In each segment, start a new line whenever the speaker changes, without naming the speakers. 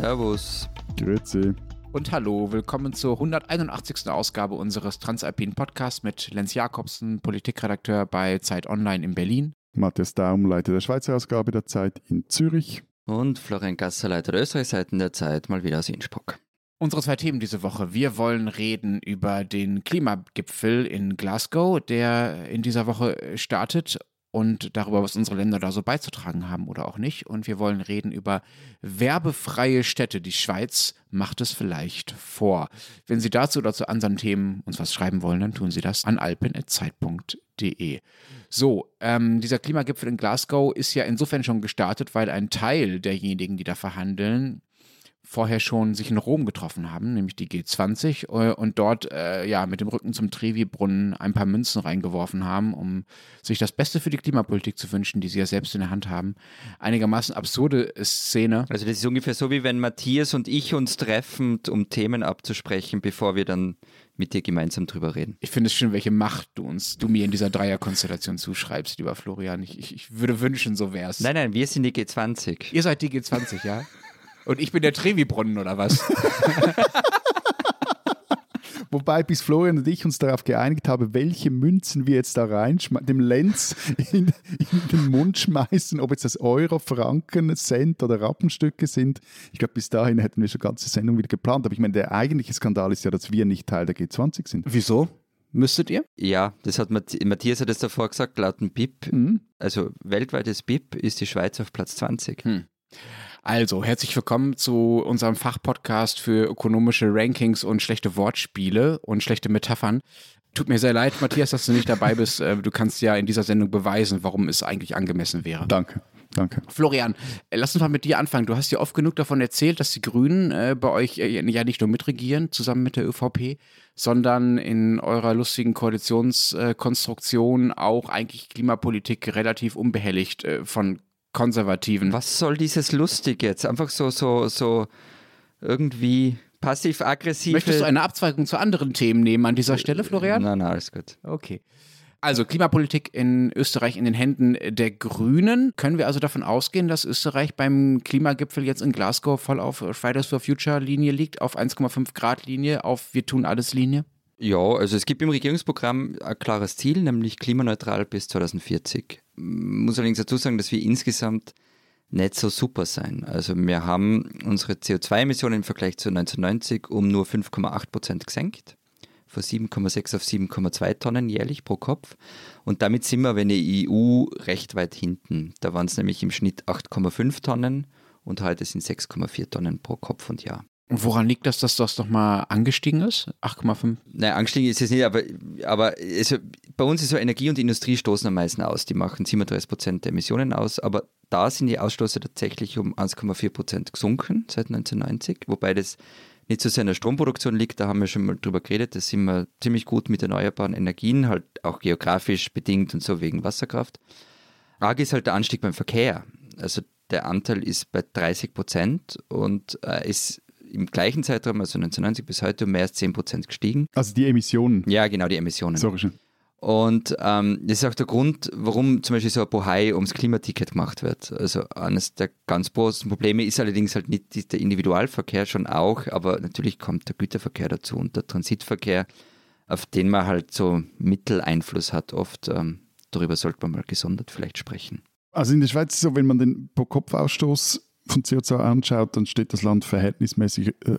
Servus.
Grüezi.
Und hallo, willkommen zur 181. Ausgabe unseres Transalpinen Podcasts mit Lenz Jakobsen, Politikredakteur bei Zeit Online in Berlin.
Matthias Daum, Leiter der Schweizer Ausgabe der Zeit in Zürich.
Und Florian Gasser, Leiter der Österreichseiten der Zeit, mal wieder aus Innsbruck.
Unsere zwei Themen diese Woche. Wir wollen reden über den Klimagipfel in Glasgow, der in dieser Woche startet und darüber, was unsere Länder da so beizutragen haben oder auch nicht. Und wir wollen reden über werbefreie Städte. Die Schweiz macht es vielleicht vor. Wenn Sie dazu oder zu anderen Themen uns was schreiben wollen, dann tun Sie das an alpen.zeit.de. So, ähm, dieser Klimagipfel in Glasgow ist ja insofern schon gestartet, weil ein Teil derjenigen, die da verhandeln, vorher schon sich in Rom getroffen haben, nämlich die G20, äh, und dort äh, ja mit dem Rücken zum Trevi-Brunnen ein paar Münzen reingeworfen haben, um sich das Beste für die Klimapolitik zu wünschen, die sie ja selbst in der Hand haben. Einigermaßen absurde Szene.
Also das ist ungefähr so, wie wenn Matthias und ich uns treffen, um Themen abzusprechen, bevor wir dann mit dir gemeinsam drüber reden.
Ich finde es schön, welche Macht du uns, du mir in dieser Dreierkonstellation zuschreibst, lieber Florian. Ich, ich, ich würde wünschen, so wär's.
Nein, nein, wir sind die G20.
Ihr seid die G20, ja? Und ich bin der Trevi-Brunnen oder was?
Wobei bis Florian und ich uns darauf geeinigt haben, welche Münzen wir jetzt da rein dem Lenz in, in, den Mund schmeißen, ob jetzt das Euro, Franken, Cent oder Rappenstücke sind. Ich glaube, bis dahin hätten wir schon ganze Sendung wieder geplant. Aber ich meine, der eigentliche Skandal ist ja, dass wir nicht Teil der G20 sind.
Wieso? Müsstet ihr?
Ja, das hat Matthias hat es davor gesagt, laut dem BIP, mhm. also weltweites BIP ist die Schweiz auf Platz 20. Hm.
Also, herzlich willkommen zu unserem Fachpodcast für ökonomische Rankings und schlechte Wortspiele und schlechte Metaphern. Tut mir sehr leid, Matthias, dass du nicht dabei bist. Äh, du kannst ja in dieser Sendung beweisen, warum es eigentlich angemessen wäre.
Danke. Danke.
Florian, äh, lass uns mal mit dir anfangen. Du hast ja oft genug davon erzählt, dass die Grünen äh, bei euch äh, ja nicht nur mitregieren, zusammen mit der ÖVP, sondern in eurer lustigen Koalitionskonstruktion äh, auch eigentlich Klimapolitik relativ unbehelligt äh, von Konservativen.
Was soll dieses lustig jetzt? Einfach so, so, so irgendwie passiv-aggressiv.
Möchtest du eine Abzweigung zu anderen Themen nehmen an dieser Stelle, Florian?
Nein, nein, alles gut.
Okay. Also Klimapolitik in Österreich in den Händen der Grünen. Können wir also davon ausgehen, dass Österreich beim Klimagipfel jetzt in Glasgow voll auf Fridays for Future Linie liegt, auf 1,5 Grad Linie, auf Wir tun alles Linie?
Ja, also es gibt im Regierungsprogramm ein klares Ziel, nämlich klimaneutral bis 2040. Muss allerdings dazu sagen, dass wir insgesamt nicht so super sein. Also wir haben unsere CO2-Emissionen im Vergleich zu 1990 um nur 5,8 Prozent gesenkt, von 7,6 auf 7,2 Tonnen jährlich pro Kopf. Und damit sind wir, wenn die EU, recht weit hinten. Da waren es nämlich im Schnitt 8,5 Tonnen und heute sind 6,4 Tonnen pro Kopf und Jahr.
Und woran liegt das, dass das nochmal angestiegen ist? 8,5?
Nein, angestiegen ist es nicht, aber, aber also bei uns ist so Energie und Industrie stoßen am meisten aus. Die machen 37 Prozent der Emissionen aus, aber da sind die Ausstoße tatsächlich um 1,4 Prozent gesunken seit 1990, wobei das nicht so sehr in der Stromproduktion liegt, da haben wir schon mal drüber geredet, da sind wir ziemlich gut mit erneuerbaren Energien, halt auch geografisch bedingt und so wegen Wasserkraft. Arg ist halt der Anstieg beim Verkehr. Also der Anteil ist bei 30 Prozent und äh, ist im gleichen Zeitraum, also 1990 bis heute, um mehr als 10 Prozent gestiegen.
Also die Emissionen?
Ja, genau, die Emissionen.
Sorry schon.
Und ähm, das ist auch der Grund, warum zum Beispiel so ein Bohai ums Klimaticket gemacht wird. Also eines der ganz großen Probleme ist allerdings halt nicht der Individualverkehr schon auch, aber natürlich kommt der Güterverkehr dazu und der Transitverkehr, auf den man halt so Mitteleinfluss hat oft. Ähm, darüber sollte man mal gesondert vielleicht sprechen.
Also in der Schweiz ist es so, wenn man den Pro-Kopf-Ausstoß von CO2 anschaut, dann steht das Land verhältnismäßig äh,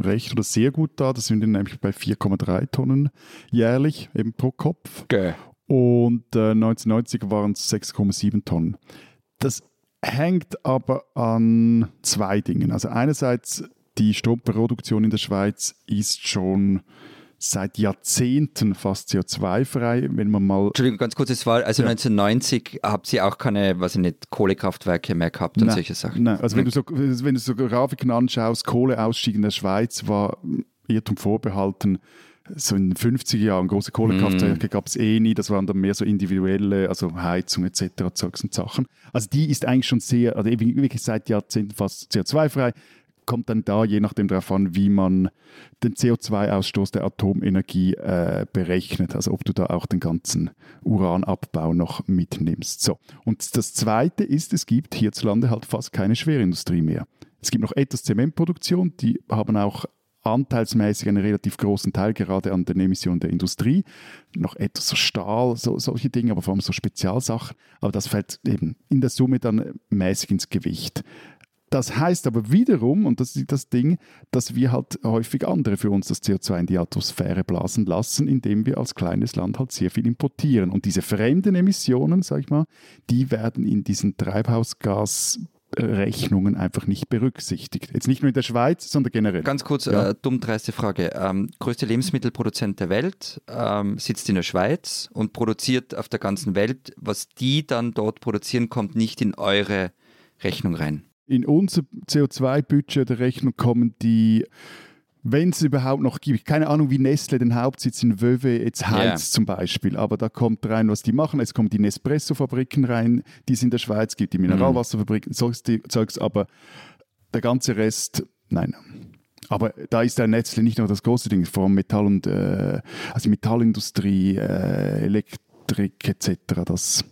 recht oder sehr gut da. Das sind nämlich bei 4,3 Tonnen jährlich eben pro Kopf.
Okay.
Und äh, 1990 waren es 6,7 Tonnen. Das hängt aber an zwei Dingen. Also einerseits die Stromproduktion in der Schweiz ist schon seit Jahrzehnten fast CO2-frei, wenn man mal...
Entschuldigung, ganz kurz, es war, also ja. 1990 habt ihr auch keine, was ich nicht, Kohlekraftwerke mehr gehabt und nein, solche Sachen.
Nein, also wenn, du so, wenn du so Grafiken anschaust, Kohleausstieg in der Schweiz war Irrtum vorbehalten, so in den 50er Jahren große Kohlekraftwerke mm. gab es eh nie, das waren dann mehr so individuelle, also Heizung etc. Zeugs und Sachen. Also die ist eigentlich schon sehr, also wirklich seit Jahrzehnten fast CO2-frei kommt dann da je nachdem darauf an, wie man den CO2-Ausstoß der Atomenergie äh, berechnet, also ob du da auch den ganzen Uranabbau noch mitnimmst. So. Und das Zweite ist, es gibt hierzulande halt fast keine Schwerindustrie mehr. Es gibt noch etwas Zementproduktion, die haben auch anteilsmäßig einen relativ großen Teil gerade an den Emissionen der Industrie. Noch etwas so Stahl, so, solche Dinge, aber vor allem so Spezialsachen. Aber das fällt eben in der Summe dann mäßig ins Gewicht. Das heißt aber wiederum, und das ist das Ding, dass wir halt häufig andere für uns das CO2 in die Atmosphäre blasen lassen, indem wir als kleines Land halt sehr viel importieren. Und diese fremden Emissionen, sag ich mal, die werden in diesen Treibhausgas Rechnungen einfach nicht berücksichtigt. Jetzt nicht nur in der Schweiz, sondern generell.
Ganz kurz, ja. äh, dumm dreiste Frage. Ähm, größte Lebensmittelproduzent der Welt ähm, sitzt in der Schweiz und produziert auf der ganzen Welt. Was die dann dort produzieren, kommt nicht in eure Rechnung rein.
In unser CO2-Budget der Rechnung kommen die wenn es überhaupt noch gibt. Keine Ahnung, wie Nestle den Hauptsitz in Wöwe jetzt heizt yeah. zum Beispiel, aber da kommt rein, was die machen. Es kommen die Nespresso-Fabriken rein, die es in der Schweiz gibt, die Mineralwasserfabriken, mhm. solches Zeugs, aber der ganze Rest, nein. Aber da ist der Nestle nicht nur das große Ding, vor allem Metall und äh, also Metallindustrie, äh, Elektrik etc., das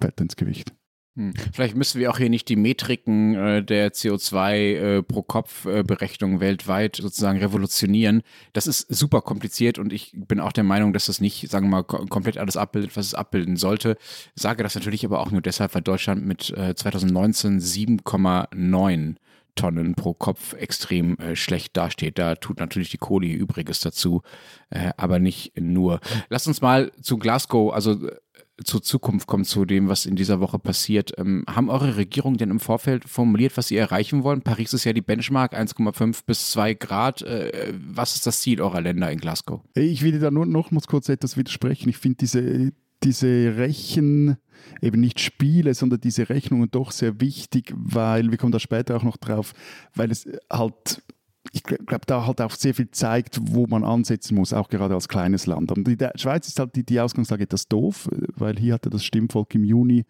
fällt ins Gewicht.
Hm. Vielleicht müssen wir auch hier nicht die Metriken äh, der CO2 äh, pro Kopf äh, Berechnung weltweit sozusagen revolutionieren. Das ist super kompliziert und ich bin auch der Meinung, dass das nicht, sagen wir mal, komplett alles abbildet, was es abbilden sollte. Sage das natürlich aber auch nur deshalb, weil Deutschland mit 2019 äh, 7,9 Tonnen pro Kopf extrem äh, schlecht dasteht. Da tut natürlich die Kohle Übriges dazu, äh, aber nicht nur. Lass uns mal zu Glasgow, also äh, zur Zukunft kommen, zu dem, was in dieser Woche passiert. Ähm, haben eure Regierungen denn im Vorfeld formuliert, was sie erreichen wollen? Paris ist ja die Benchmark, 1,5 bis 2 Grad. Äh, was ist das Ziel eurer Länder in Glasgow?
Ich will da nur noch mal kurz etwas widersprechen. Ich finde diese, diese Rechen, eben nicht Spiele, sondern diese Rechnungen doch sehr wichtig, weil, wir kommen da später auch noch drauf, weil es halt ich glaube, da halt auch sehr viel zeigt, wo man ansetzen muss, auch gerade als kleines Land. Und in der Schweiz ist halt die, die Ausgangslage etwas doof, weil hier hatte das Stimmvolk im Juni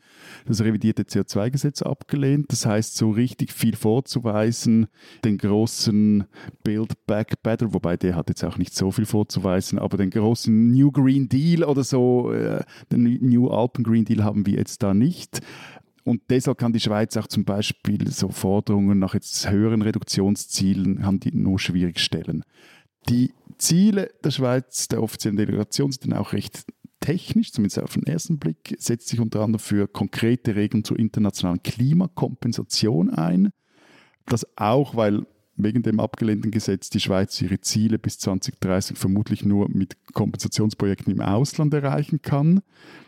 das revidierte CO2-Gesetz abgelehnt. Das heißt, so richtig viel vorzuweisen, den großen Build Back Better, wobei der hat jetzt auch nicht so viel vorzuweisen, aber den großen New Green Deal oder so, äh, den New Alpen Green Deal haben wir jetzt da nicht. Und deshalb kann die Schweiz auch zum Beispiel so Forderungen nach jetzt höheren Reduktionszielen haben die nur schwierig stellen. Die Ziele der Schweiz, der offiziellen Delegation, sind dann auch recht technisch, zumindest auf den ersten Blick, setzt sich unter anderem für konkrete Regeln zur internationalen Klimakompensation ein. Das auch, weil wegen dem abgelehnten Gesetz die Schweiz ihre Ziele bis 2030 vermutlich nur mit Kompensationsprojekten im Ausland erreichen kann.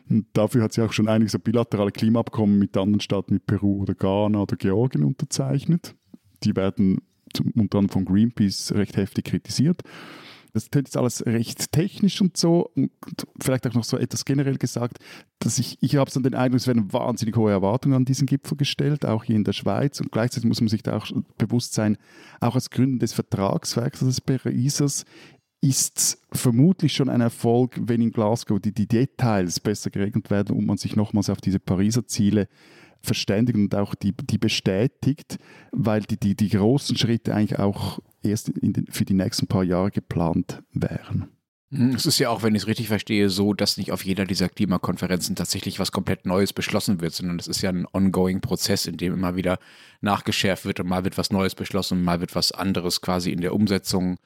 Und dafür hat sie auch schon einige bilaterale Klimaabkommen mit anderen Staaten wie Peru oder Ghana oder Georgien unterzeichnet. Die werden unter anderem von Greenpeace recht heftig kritisiert. Das klingt jetzt alles recht technisch und so. Und vielleicht auch noch so etwas generell gesagt, dass ich, ich habe so den Eindruck, es werden wahnsinnig hohe Erwartungen an diesen Gipfel gestellt, auch hier in der Schweiz. Und gleichzeitig muss man sich da auch bewusst sein, auch als Gründer des Vertragswerks des Parisers ist vermutlich schon ein Erfolg, wenn in Glasgow die, die Details besser geregelt werden und man sich nochmals auf diese Pariser Ziele verständigt und auch die, die bestätigt, weil die, die, die großen Schritte eigentlich auch erst den, für die nächsten paar Jahre geplant wären.
Hm, es ist ja auch, wenn ich es richtig verstehe, so, dass nicht auf jeder dieser Klimakonferenzen tatsächlich was komplett Neues beschlossen wird, sondern es ist ja ein ongoing Prozess, in dem immer wieder nachgeschärft wird und mal wird was Neues beschlossen, mal wird was anderes quasi in der Umsetzung äh,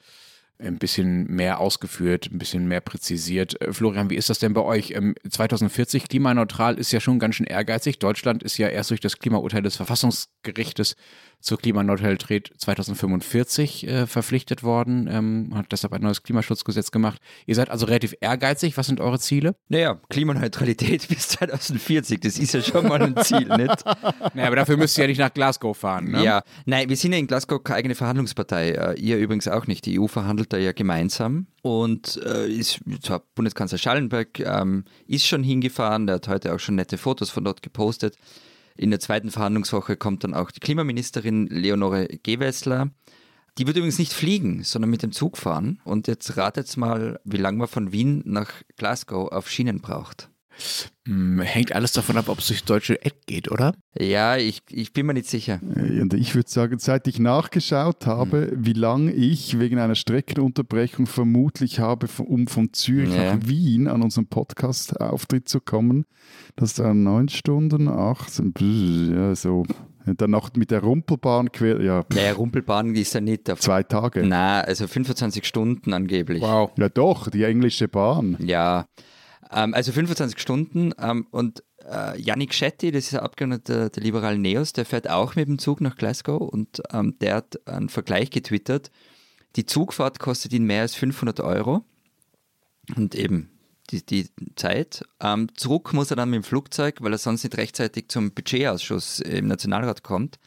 ein bisschen mehr ausgeführt, ein bisschen mehr präzisiert. Äh, Florian, wie ist das denn bei euch? 2040 ähm, klimaneutral ist ja schon ganz schön ehrgeizig. Deutschland ist ja erst durch das Klimaurteil des Verfassungsgerichtes zur Klimaneutralität 2045 äh, verpflichtet worden, ähm, hat deshalb ein neues Klimaschutzgesetz gemacht. Ihr seid also relativ ehrgeizig. Was sind eure Ziele?
Naja, Klimaneutralität bis 2040, das ist ja schon mal ein Ziel, nicht?
Naja, aber dafür müsst ihr ja nicht nach Glasgow fahren, ne?
Ja, nein, wir sind ja in Glasgow keine eigene Verhandlungspartei. Äh, ihr übrigens auch nicht. Die EU verhandelt da ja gemeinsam und äh, ist, Bundeskanzler Schallenberg ähm, ist schon hingefahren, der hat heute auch schon nette Fotos von dort gepostet. In der zweiten Verhandlungswoche kommt dann auch die Klimaministerin Leonore Gewessler. Die wird übrigens nicht fliegen, sondern mit dem Zug fahren. Und jetzt ratet mal, wie lange man von Wien nach Glasgow auf Schienen braucht.
Hm, hängt alles davon ab, ob es durchs deutsche Eck geht, oder?
Ja, ich, ich bin mir nicht sicher.
Und ich würde sagen, seit ich nachgeschaut habe, hm. wie lange ich wegen einer Streckenunterbrechung vermutlich habe, um von Zürich ja. nach Wien an unserem Podcast-Auftritt zu kommen, das waren neun Stunden, acht, ja, so Dann noch mit der Rumpelbahn quer, ja.
Naja, Rumpelbahn ist ja nicht auf
Zwei Tage.
Na, also 25 Stunden angeblich.
Wow.
Ja doch, die englische Bahn.
Ja, ähm, also 25 Stunden ähm, und äh, Yannick Shetty, das ist ein Abgeordneter der liberalen Neos, der fährt auch mit dem Zug nach Glasgow und ähm, der hat einen Vergleich getwittert. Die Zugfahrt kostet ihn mehr als 500 Euro und eben die, die Zeit. Ähm, zurück muss er dann mit dem Flugzeug, weil er sonst nicht rechtzeitig zum Budgetausschuss im Nationalrat kommt.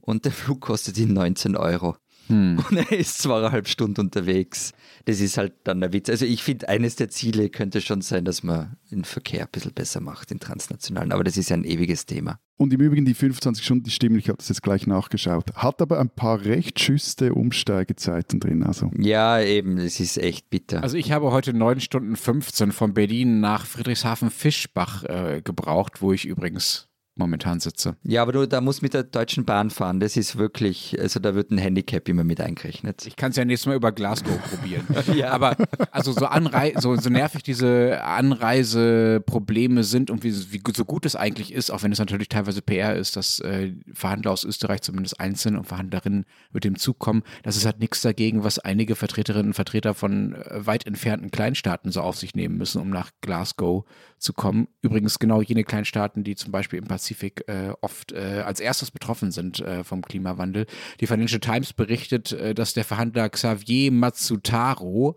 Und der Flug kostet ihn 19 Euro.
Hm.
Und er ist zweieinhalb Stunden unterwegs. Das ist halt dann ein Witz. Also ich finde, eines der Ziele könnte schon sein, dass man den Verkehr ein bisschen besser macht, den transnationalen. Aber das ist ja ein ewiges Thema.
Und im Übrigen die 25 Stunden, die stimmen, ich habe das jetzt gleich nachgeschaut. Hat aber ein paar recht schüste Umsteigezeiten drin. Also
Ja, eben, es ist echt bitter.
Also ich habe heute 9 Stunden 15 von Berlin nach Friedrichshafen-Fischbach äh, gebraucht, wo ich übrigens momentan sitze.
ja, aber du, da musst mit der Deutschen Bahn fahren. Das ist wirklich, also da wird ein Handicap immer mit eingerechnet.
Ich kann es ja nächstes Mal über Glasgow probieren.
Ja.
Aber also so, Anrei so, so nervig diese Anreiseprobleme sind und wie, wie so gut es eigentlich ist, auch wenn es natürlich teilweise PR ist, dass äh, Verhandler aus Österreich zumindest einzeln und Verhandlerinnen mit dem Zug kommen, das ist halt nichts dagegen, was einige Vertreterinnen und Vertreter von äh, weit entfernten Kleinstaaten so auf sich nehmen müssen, um nach Glasgow zu kommen. Übrigens genau jene Kleinstaaten, die zum Beispiel im Pazifik äh, oft äh, als erstes betroffen sind äh, vom Klimawandel. Die Financial Times berichtet, äh, dass der Verhandler Xavier Matsutaro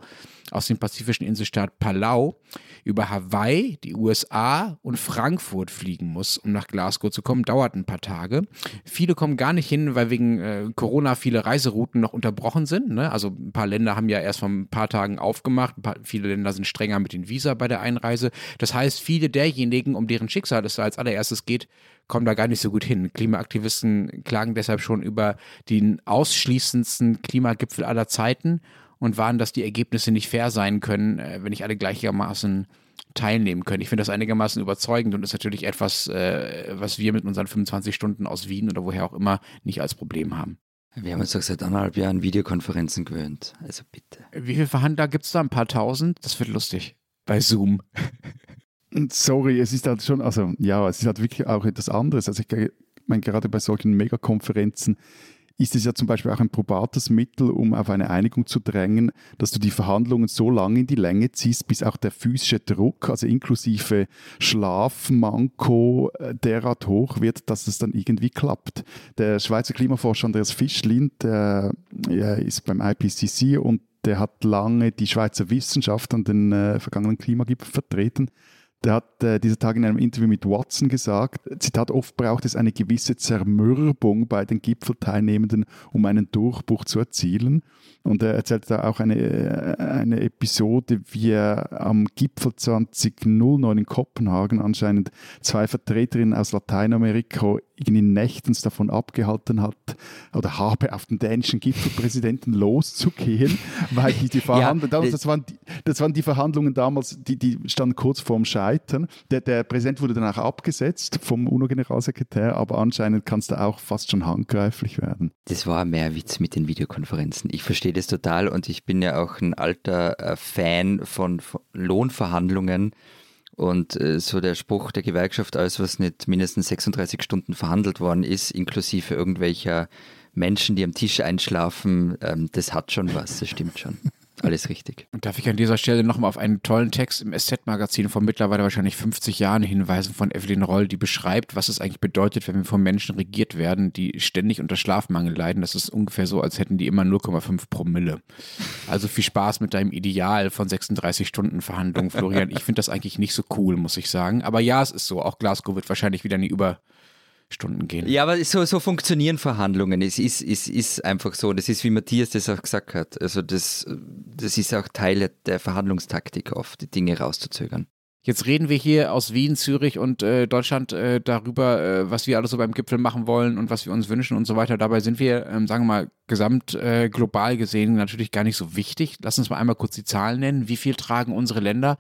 aus dem pazifischen Inselstaat Palau über Hawaii, die USA und Frankfurt fliegen muss, um nach Glasgow zu kommen. Dauert ein paar Tage. Viele kommen gar nicht hin, weil wegen äh, Corona viele Reiserouten noch unterbrochen sind. Ne? Also ein paar Länder haben ja erst vor ein paar Tagen aufgemacht. Ein paar, viele Länder sind strenger mit den Visa bei der Einreise. Das heißt, viele derjenigen, um deren Schicksal es da als allererstes geht, kommen da gar nicht so gut hin. Klimaaktivisten klagen deshalb schon über den ausschließendsten Klimagipfel aller Zeiten und warnen, dass die Ergebnisse nicht fair sein können, äh, wenn nicht alle gleichermaßen teilnehmen können. Ich finde das einigermaßen überzeugend und ist natürlich etwas, äh, was wir mit unseren 25 Stunden aus Wien oder woher auch immer nicht als Problem haben.
Wir haben uns doch seit anderthalb Jahren Videokonferenzen gewöhnt. Also bitte.
Wie viele Verhandler gibt es da? Ein paar tausend? Das wird lustig. Bei Zoom.
Sorry, es ist halt schon, also ja, es ist halt wirklich auch etwas anderes. Also ich meine, gerade bei solchen Megakonferenzen ist es ja zum Beispiel auch ein probates Mittel, um auf eine Einigung zu drängen, dass du die Verhandlungen so lange in die Länge ziehst, bis auch der physische Druck, also inklusive Schlafmanko, äh, derart hoch wird, dass es dann irgendwie klappt. Der Schweizer Klimaforscher Andreas Fischlin, der ist beim IPCC und der hat lange die Schweizer Wissenschaft an den äh, vergangenen Klimagipfel vertreten. Der hat äh, dieser Tag in einem Interview mit Watson gesagt, Zitat, oft braucht es eine gewisse Zermürbung bei den Gipfelteilnehmenden, um einen Durchbruch zu erzielen. Und er erzählt da auch eine, äh, eine Episode, wie er am Gipfel 2009 in Kopenhagen anscheinend zwei Vertreterinnen aus Lateinamerika irgendwie nächtens davon abgehalten hat oder habe, auf den dänischen Gipfelpräsidenten loszugehen, weil die, die Verhandlungen,
Ja,
damals, das, waren die, das waren die Verhandlungen damals, die, die standen kurz vorm Scheitern. Der, der Präsident wurde dann auch abgesetzt vom UNO-Generalsekretär, aber anscheinend kann es da auch fast schon handgreiflich werden.
Das war mehr Witz mit den Videokonferenzen. Ich verstehe das total und ich bin ja auch ein alter äh, Fan von, von Lohnverhandlungen. Und äh, so der Spruch der Gewerkschaft, alles was nicht mindestens 36 Stunden verhandelt worden ist, inklusive irgendwelcher Menschen, die am Tisch einschlafen, ähm, das hat schon was, das stimmt schon. Alles richtig.
Und darf ich an dieser Stelle nochmal auf einen tollen Text im SZ-Magazin von mittlerweile wahrscheinlich 50 Jahren hinweisen von Evelyn Roll, die beschreibt, was es eigentlich bedeutet, wenn wir von Menschen regiert werden, die ständig unter Schlafmangel leiden. Das ist ungefähr so, als hätten die immer 0,5 Promille. Also viel Spaß mit deinem Ideal von 36 Stunden Verhandlungen, Florian. Ich finde das eigentlich nicht so cool, muss ich sagen. Aber ja, es ist so. Auch Glasgow wird wahrscheinlich wieder in die Überstunden gehen.
Ja, aber so, so funktionieren Verhandlungen. Es ist, es ist einfach so. Das ist, wie Matthias das auch gesagt hat. Also das, das ist auch Teil der Verhandlungstaktik oft, die Dinge rauszuzögern.
Jetzt reden wir hier aus Wien, Zürich und äh, Deutschland äh, darüber, äh, was wir alles so beim Gipfel machen wollen und was wir uns wünschen und so weiter. Dabei sind wir, ähm, sagen wir mal, gesamt äh, global gesehen natürlich gar nicht so wichtig. Lass uns mal einmal kurz die Zahlen nennen. Wie viel tragen unsere Länder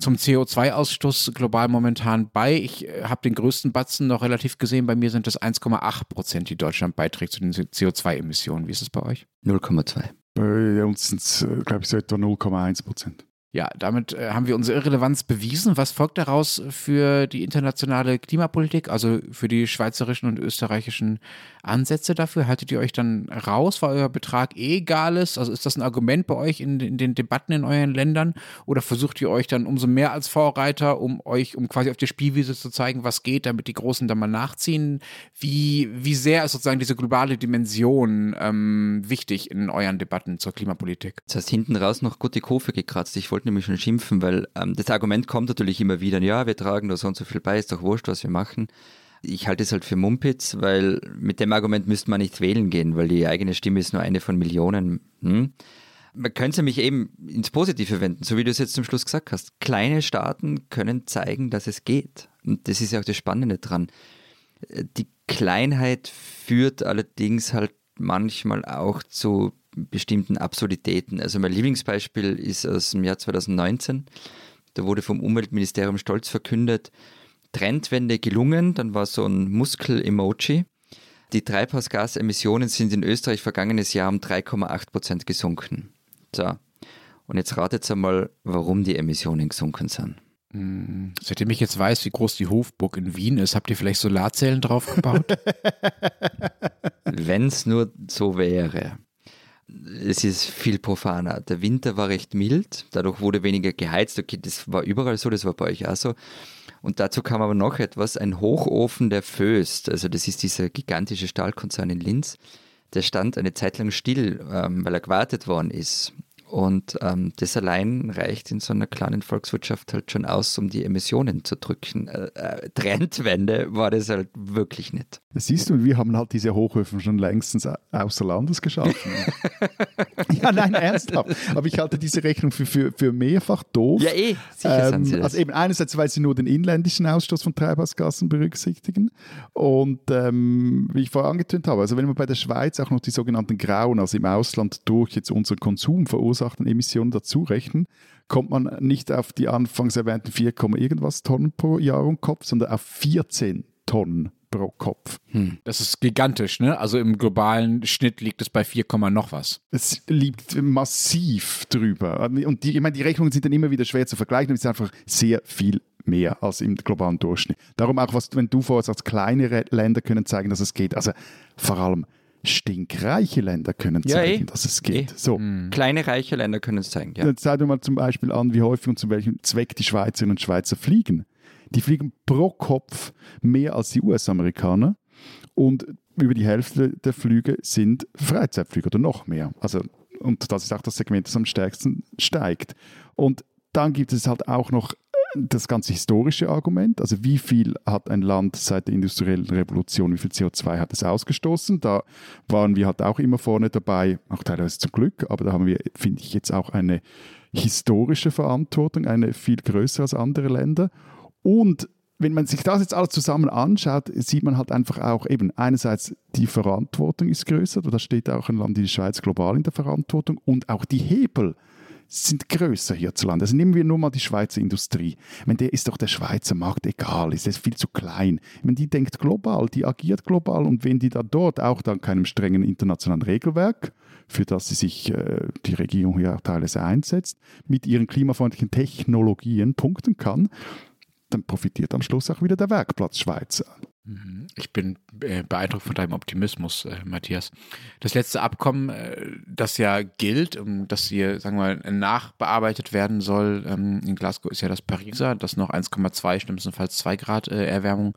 zum CO2-Ausstoß global momentan bei? Ich äh, habe den größten Batzen noch relativ gesehen. Bei mir sind es 1,8 Prozent, die Deutschland beiträgt zu den CO2-Emissionen. Wie ist es bei euch?
0,2.
Bei uns sind es, glaube ich, so etwa 0,1 Prozent.
Ja, damit äh, haben wir unsere Irrelevanz bewiesen. Was folgt daraus für die internationale Klimapolitik, also für die schweizerischen und österreichischen Ansätze dafür? Haltet ihr euch dann raus, weil euer Betrag eh egal ist? Also ist das ein Argument bei euch in, in den Debatten in euren Ländern? Oder versucht ihr euch dann umso mehr als Vorreiter, um euch, um quasi auf der Spielwiese zu zeigen, was geht, damit die Großen dann mal nachziehen? Wie, wie sehr ist sozusagen diese globale Dimension ähm, wichtig in euren Debatten zur Klimapolitik?
Das heißt, hinten raus noch gut die Kurve gekratzt. Ich wollte nämlich schon schimpfen, weil ähm, das Argument kommt natürlich immer wieder, ja, wir tragen da so und so viel bei, ist doch wurscht, was wir machen. Ich halte es halt für Mumpitz, weil mit dem Argument müsste man nicht wählen gehen, weil die eigene Stimme ist nur eine von Millionen. Hm? Man könnte mich eben ins Positive wenden, so wie du es jetzt zum Schluss gesagt hast. Kleine Staaten können zeigen, dass es geht. Und das ist ja auch das Spannende dran. Die Kleinheit führt allerdings halt manchmal auch zu bestimmten Absurditäten. Also mein Lieblingsbeispiel ist aus dem Jahr 2019. Da wurde vom Umweltministerium stolz verkündet, Trendwende gelungen, dann war so ein Muskel-Emoji. Die Treibhausgasemissionen sind in Österreich vergangenes Jahr um 3,8 Prozent gesunken. So. Und jetzt ratet einmal, warum die Emissionen gesunken sind.
Hm, seitdem ich jetzt weiß, wie groß die Hofburg in Wien ist, habt ihr vielleicht Solarzellen draufgebaut?
Wenn es nur so wäre es ist viel profaner. Der Winter war recht mild, dadurch wurde weniger geheizt. Okay, das war überall so, das war bei euch auch so. Und dazu kam aber noch etwas, ein Hochofen der Föst, also das ist dieser gigantische Stahlkonzern in Linz, der stand eine Zeit lang still, ähm, weil er gewartet worden ist. Und ähm, das allein reicht in so einer kleinen Volkswirtschaft halt schon aus, um die Emissionen zu drücken. Äh, äh, Trendwende war das halt wirklich nicht.
Siehst du, wir haben halt diese Hochöfen schon längstens außer Landes geschaffen. ja, nein, ernsthaft. Aber ich halte diese Rechnung für, für, für mehrfach doof.
Ja, eh, sicher ähm, sind sie
das. Also eben einerseits, weil sie nur den inländischen Ausstoß von Treibhausgasen berücksichtigen. Und ähm, wie ich vorher angetönt habe, also wenn wir bei der Schweiz auch noch die sogenannten Grauen, also im Ausland durch jetzt unseren Konsum verursachten Emissionen dazu rechnen, kommt man nicht auf die anfangs erwähnten 4, irgendwas Tonnen pro Jahr und Kopf, sondern auf 14 Tonnen pro Kopf.
Hm. Das ist gigantisch, ne? Also im globalen Schnitt liegt es bei 4, noch was.
Es liegt massiv drüber. Und die, ich meine, die Rechnungen sind dann immer wieder schwer zu vergleichen, es ist einfach sehr viel mehr als im globalen Durchschnitt. Darum auch, was, wenn du vorher sagst, kleinere Länder können zeigen, dass es geht. Also vor allem stinkreiche Länder können zeigen, ja, eh. dass es geht. Eh.
So. Mhm. Kleine reiche Länder können es zeigen. Ja.
Jetzt zeig dir mal zum Beispiel an, wie häufig und zu welchem Zweck die Schweizerinnen und Schweizer fliegen. Die fliegen pro Kopf mehr als die US-Amerikaner und über die Hälfte der Flüge sind Freizeitflüge oder noch mehr. Also, und das ist auch das Segment, das am stärksten steigt. Und dann gibt es halt auch noch das ganze historische Argument, also wie viel hat ein Land seit der industriellen Revolution, wie viel CO2 hat es ausgestoßen? Da waren wir halt auch immer vorne dabei, auch teilweise zum Glück, aber da haben wir, finde ich, jetzt auch eine historische Verantwortung, eine viel größere als andere Länder. Und wenn man sich das jetzt alles zusammen anschaut, sieht man halt einfach auch eben einerseits die Verantwortung ist größer, da steht auch ein Land wie die Schweiz global in der Verantwortung und auch die Hebel sind größer hierzulande. Also nehmen wir nur mal die Schweizer Industrie. Meine, der ist doch der Schweizer Markt egal, ist das viel zu klein. Meine, die denkt global, die agiert global und wenn die da dort auch dank einem strengen internationalen Regelwerk, für das sie sich äh, die Regierung hier auch teilweise einsetzt, mit ihren klimafreundlichen Technologien punkten kann, dann profitiert am Schluss auch wieder der Werkplatz Schweizer.
Mhm. Ich bin äh, beeindruckt von deinem Optimismus, äh, Matthias. Das letzte Abkommen, äh, das ja gilt, das hier, sagen wir mal, nachbearbeitet werden soll ähm, in Glasgow, ist ja das Pariser, das noch 1,2, schlimmstenfalls 2 Grad Erwärmung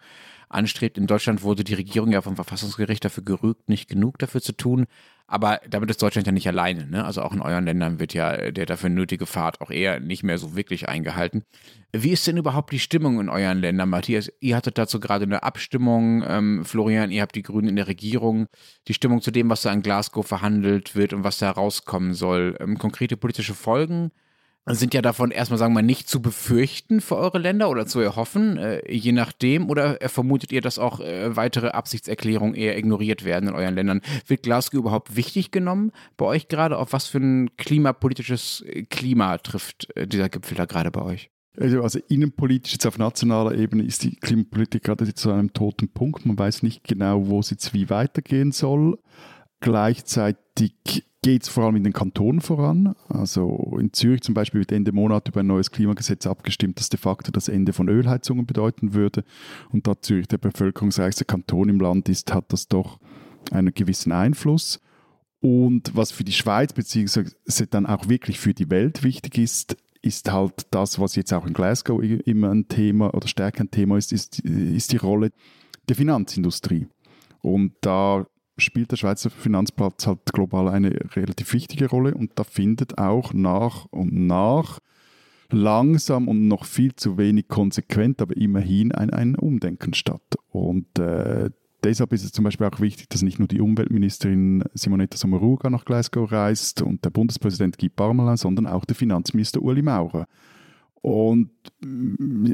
anstrebt. In Deutschland wurde die Regierung ja vom Verfassungsgericht dafür gerügt, nicht genug dafür zu tun. Aber damit ist Deutschland ja nicht alleine. Ne? Also auch in euren Ländern wird ja der dafür nötige Pfad auch eher nicht mehr so wirklich eingehalten. Wie ist denn überhaupt die Stimmung in euren Ländern, Matthias? Ihr hattet dazu gerade eine Abstimmung. Ähm, Florian, ihr habt die Grünen in der Regierung. Die Stimmung zu dem, was da in Glasgow verhandelt wird und was da rauskommen soll. Ähm, konkrete politische Folgen sind ja davon erstmal, sagen wir mal, nicht zu befürchten für eure Länder oder zu erhoffen, äh, je nachdem. Oder vermutet ihr, dass auch äh, weitere Absichtserklärungen eher ignoriert werden in euren Ländern? Wird Glasgow überhaupt wichtig genommen bei euch gerade? Auf was für ein klimapolitisches äh, Klima trifft äh, dieser Gipfel da gerade bei euch?
Also, also innenpolitisch jetzt auf nationaler Ebene ist die Klimapolitik gerade zu einem toten Punkt. Man weiß nicht genau, wo es jetzt wie weitergehen soll gleichzeitig geht es vor allem in den Kantonen voran. Also in Zürich zum Beispiel wird Ende Monat über ein neues Klimagesetz abgestimmt, das de facto das Ende von Ölheizungen bedeuten würde. Und da Zürich der bevölkerungsreichste Kanton im Land ist, hat das doch einen gewissen Einfluss. Und was für die Schweiz beziehungsweise dann auch wirklich für die Welt wichtig ist, ist halt das, was jetzt auch in Glasgow immer ein Thema oder stärker ein Thema ist, ist, ist die Rolle der Finanzindustrie. Und da spielt der Schweizer Finanzplatz halt global eine relativ wichtige Rolle und da findet auch nach und nach langsam und noch viel zu wenig konsequent, aber immerhin ein, ein Umdenken statt. Und äh, deshalb ist es zum Beispiel auch wichtig, dass nicht nur die Umweltministerin Simonetta Sommaruga nach Glasgow reist und der Bundespräsident Guy Parmelin, sondern auch der Finanzminister Uli Maurer. Und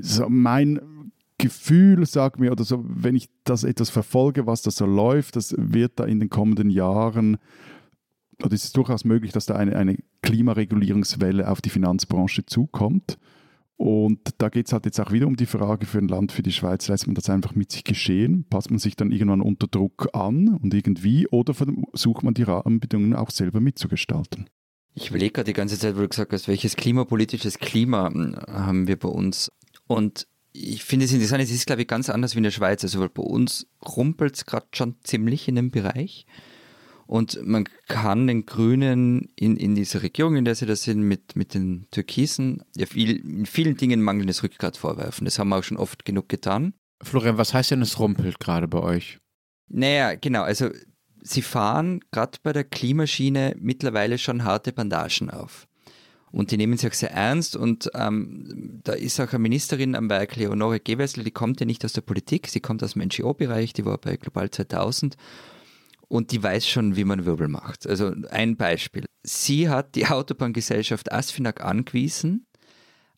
so mein Gefühl sagt mir, oder so, wenn ich das etwas verfolge, was da so läuft, das wird da in den kommenden Jahren, oder ist es durchaus möglich, dass da eine, eine Klimaregulierungswelle auf die Finanzbranche zukommt. Und da geht es halt jetzt auch wieder um die Frage für ein Land, für die Schweiz, lässt man das einfach mit sich geschehen? Passt man sich dann irgendwann unter Druck an und irgendwie? Oder versucht man die Rahmenbedingungen auch selber mitzugestalten?
Ich überlege gerade die ganze Zeit, wo du gesagt hast, welches klimapolitisches Klima hm, haben wir bei uns? Und ich finde es interessant, es ist, glaube ich, ganz anders wie in der Schweiz. Also bei uns rumpelt es gerade schon ziemlich in dem Bereich. Und man kann den Grünen in, in dieser Regierung, in der sie da sind, mit, mit den Türkisen, ja viel, in vielen Dingen mangelndes Rückgrat vorwerfen. Das haben wir auch schon oft genug getan.
Florian, was heißt denn, es rumpelt gerade bei euch?
Naja, genau. Also sie fahren gerade bei der Klimaschiene mittlerweile schon harte Bandagen auf. Und die nehmen sich auch sehr ernst. Und ähm, da ist auch eine Ministerin am Werk, Leonore Gewessel, die kommt ja nicht aus der Politik, sie kommt aus dem NGO-Bereich, die war bei Global 2000 und die weiß schon, wie man Wirbel macht. Also ein Beispiel. Sie hat die Autobahngesellschaft Asfinag angewiesen,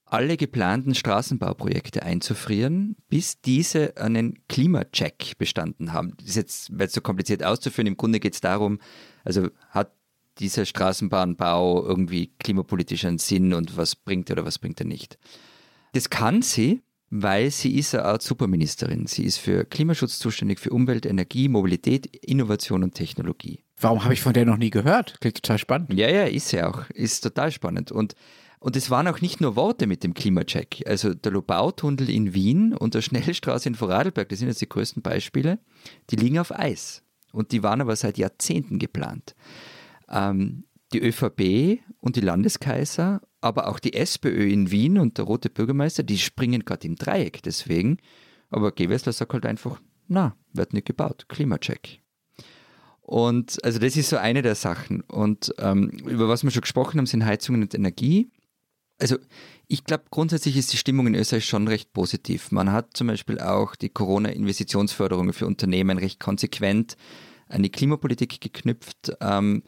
alle geplanten Straßenbauprojekte einzufrieren, bis diese einen Klimacheck bestanden haben. Das ist jetzt, weil es so kompliziert auszuführen, im Grunde geht es darum, also hat dieser Straßenbahnbau irgendwie klimapolitisch einen Sinn und was bringt er oder was bringt er nicht. Das kann sie, weil sie ist eine Art Superministerin. Sie ist für Klimaschutz zuständig, für Umwelt, Energie, Mobilität, Innovation und Technologie.
Warum habe ich von der noch nie gehört? Klingt total spannend.
Ja, ja, ist sie auch. Ist total spannend. Und, und es waren auch nicht nur Worte mit dem Klimacheck. Also der Lobautunnel in Wien und der Schnellstraße in Vorarlberg, das sind jetzt die größten Beispiele, die liegen auf Eis. Und die waren aber seit Jahrzehnten geplant. Ähm, die ÖVP und die Landeskaiser, aber auch die SPÖ in Wien und der rote Bürgermeister, die springen gerade im Dreieck deswegen. Aber Gewessler sagt halt einfach, na, wird nicht gebaut, Klimacheck. Und also das ist so eine der Sachen. Und ähm, über was wir schon gesprochen haben, sind Heizungen und Energie. Also ich glaube, grundsätzlich ist die Stimmung in Österreich schon recht positiv. Man hat zum Beispiel auch die Corona-Investitionsförderung für Unternehmen recht konsequent an die Klimapolitik geknüpft. Ähm,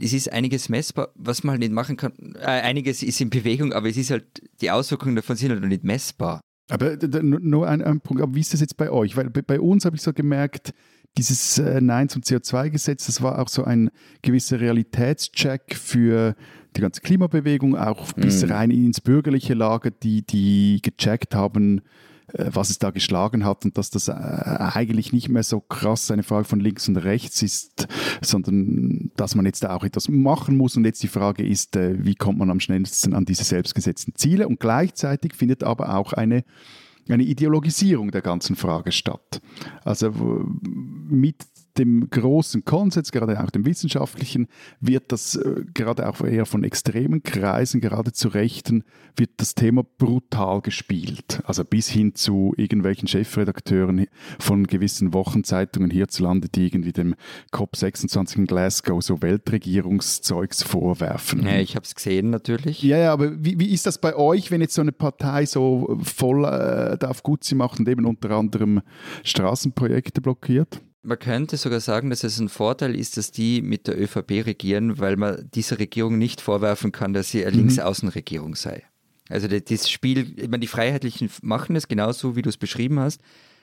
es ist einiges messbar, was man halt nicht machen kann. Äh, einiges ist in Bewegung, aber es ist halt, die Auswirkungen davon sind halt noch nicht messbar.
Aber nur ein, ein Punkt, aber wie ist das jetzt bei euch? Weil bei, bei uns habe ich so gemerkt, dieses äh, Nein zum CO2-Gesetz, das war auch so ein gewisser Realitätscheck für die ganze Klimabewegung, auch bis mm. rein ins bürgerliche Lager, die, die gecheckt haben, was es da geschlagen hat und dass das äh, eigentlich nicht mehr so krass eine Frage von links und rechts ist, sondern dass man jetzt da auch etwas machen muss. Und jetzt die Frage ist, äh, wie kommt man am schnellsten an diese selbstgesetzten Ziele? Und gleichzeitig findet aber auch eine eine Ideologisierung der ganzen Frage statt. Also mit dem großen Konsens, gerade auch dem wissenschaftlichen, wird das äh, gerade auch eher von extremen Kreisen, gerade zu Rechten, wird das Thema brutal gespielt. Also bis hin zu irgendwelchen Chefredakteuren von gewissen Wochenzeitungen hierzulande, die irgendwie dem COP26 in Glasgow so Weltregierungszeugs vorwerfen.
Ja, ich habe es gesehen natürlich.
Ja, ja, aber wie, wie ist das bei euch, wenn jetzt so eine Partei so voll äh, da auf Gutzi macht und eben unter anderem Straßenprojekte blockiert?
Man könnte sogar sagen, dass es ein Vorteil ist, dass die mit der ÖVP regieren, weil man dieser Regierung nicht vorwerfen kann, dass sie eine mhm. Linksaußenregierung sei. Also das Spiel, ich meine, die Freiheitlichen machen es genauso, wie du es beschrieben hast,